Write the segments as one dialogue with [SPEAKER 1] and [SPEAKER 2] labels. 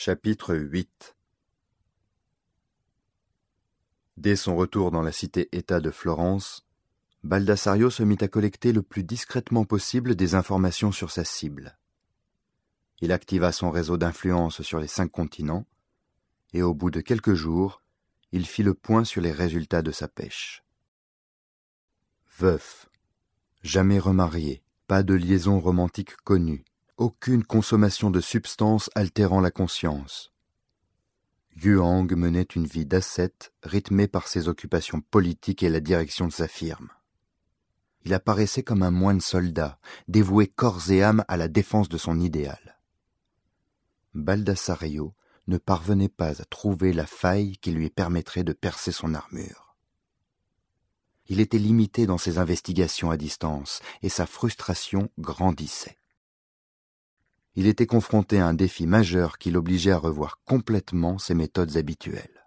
[SPEAKER 1] Chapitre 8 Dès son retour dans la cité-État de Florence, Baldassario se mit à collecter le plus discrètement possible des informations sur sa cible. Il activa son réseau d'influence sur les cinq continents, et au bout de quelques jours, il fit le point sur les résultats de sa pêche. Veuf, jamais remarié, pas de liaison romantique connue, aucune consommation de substances altérant la conscience. Yuang menait une vie d'ascète rythmée par ses occupations politiques et la direction de sa firme. Il apparaissait comme un moine soldat, dévoué corps et âme à la défense de son idéal. Baldassario ne parvenait pas à trouver la faille qui lui permettrait de percer son armure. Il était limité dans ses investigations à distance, et sa frustration grandissait il était confronté à un défi majeur qui l'obligeait à revoir complètement ses méthodes habituelles.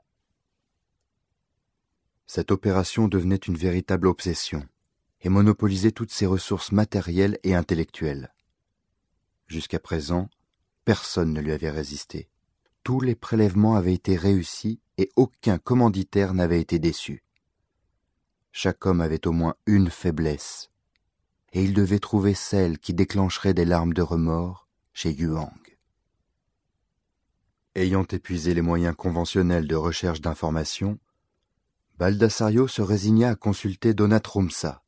[SPEAKER 1] Cette opération devenait une véritable obsession et monopolisait toutes ses ressources matérielles et intellectuelles. Jusqu'à présent, personne ne lui avait résisté. Tous les prélèvements avaient été réussis et aucun commanditaire n'avait été déçu. Chaque homme avait au moins une faiblesse, et il devait trouver celle qui déclencherait des larmes de remords chez Yuang. Ayant épuisé les moyens conventionnels de recherche d'informations, Baldassario se résigna à consulter Donat Rumsa.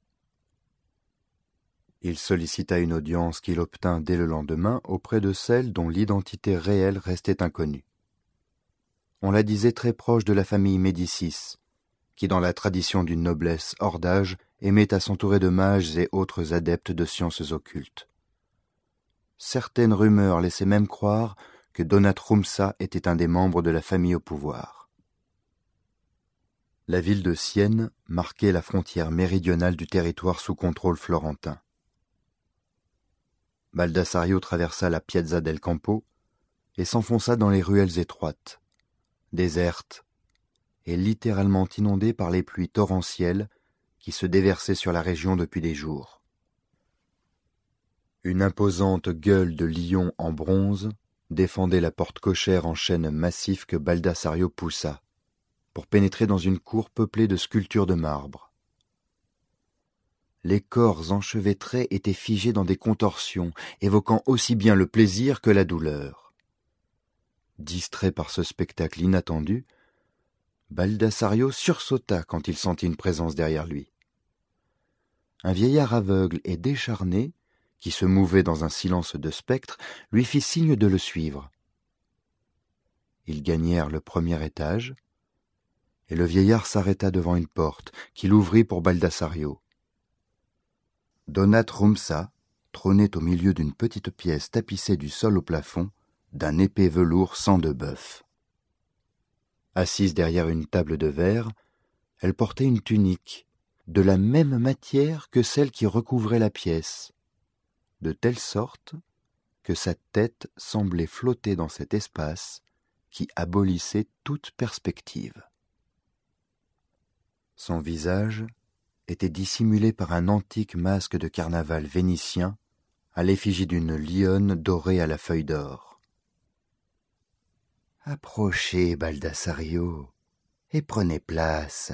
[SPEAKER 1] Il sollicita une audience qu'il obtint dès le lendemain auprès de celle dont l'identité réelle restait inconnue. On la disait très proche de la famille Médicis, qui, dans la tradition d'une noblesse hors d'âge, aimait à s'entourer de mages et autres adeptes de sciences occultes. Certaines rumeurs laissaient même croire que Donat Rumsa était un des membres de la famille au pouvoir. La ville de Sienne marquait la frontière méridionale du territoire sous contrôle florentin. Baldassario traversa la Piazza del Campo et s'enfonça dans les ruelles étroites, désertes et littéralement inondées par les pluies torrentielles qui se déversaient sur la région depuis des jours. Une imposante gueule de lion en bronze défendait la porte cochère en chêne massif que Baldassario poussa, pour pénétrer dans une cour peuplée de sculptures de marbre. Les corps enchevêtrés étaient figés dans des contorsions, évoquant aussi bien le plaisir que la douleur. Distrait par ce spectacle inattendu, Baldassario sursauta quand il sentit une présence derrière lui. Un vieillard aveugle et décharné qui se mouvait dans un silence de spectre, lui fit signe de le suivre. Ils gagnèrent le premier étage, et le vieillard s'arrêta devant une porte qu'il ouvrit pour Baldassario. Donat Rumsa trônait au milieu d'une petite pièce tapissée du sol au plafond d'un épais velours sans de bœuf. Assise derrière une table de verre, elle portait une tunique de la même matière que celle qui recouvrait la pièce, de telle sorte que sa tête semblait flotter dans cet espace qui abolissait toute perspective. Son visage était dissimulé par un antique masque de carnaval vénitien à l'effigie d'une lionne dorée à la feuille d'or. Approchez, Baldassario, et prenez place.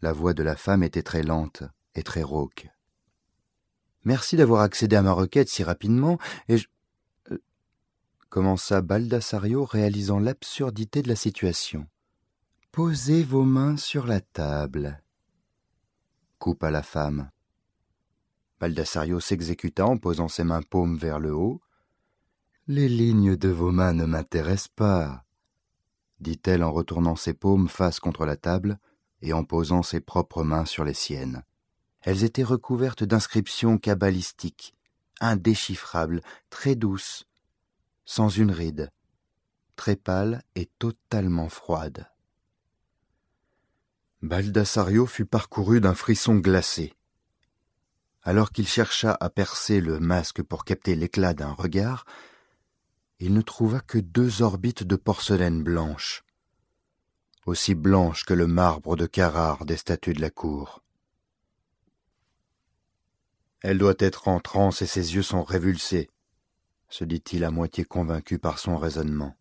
[SPEAKER 1] La voix de la femme était très lente et très rauque. Merci d'avoir accédé à ma requête si rapidement, et je... Euh, commença Baldassario, réalisant l'absurdité de la situation. Posez vos mains sur la table, coupa la femme. Baldassario s'exécuta en posant ses mains paumes vers le haut. Les lignes de vos mains ne m'intéressent pas, dit-elle en retournant ses paumes face contre la table et en posant ses propres mains sur les siennes. Elles étaient recouvertes d'inscriptions cabalistiques, indéchiffrables, très douces, sans une ride, très pâles et totalement froides. Baldassario fut parcouru d'un frisson glacé. Alors qu'il chercha à percer le masque pour capter l'éclat d'un regard, il ne trouva que deux orbites de porcelaine blanche, aussi blanches que le marbre de Carrare des statues de la cour. Elle doit être en transe et ses yeux sont révulsés, se dit-il à moitié convaincu par son raisonnement.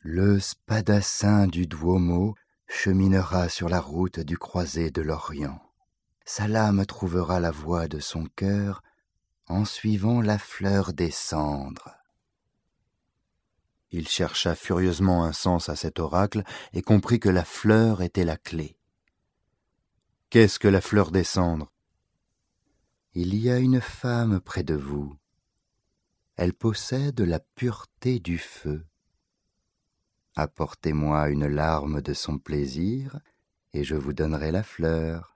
[SPEAKER 1] Le spadassin du Duomo cheminera sur la route du croisé de l'Orient. Sa lame trouvera la voie de son cœur en suivant la fleur des cendres. Il chercha furieusement un sens à cet oracle et comprit que la fleur était la clé. Qu'est-ce que la fleur des cendres? Il y a une femme près de vous. Elle possède la pureté du feu. Apportez-moi une larme de son plaisir, et je vous donnerai la fleur.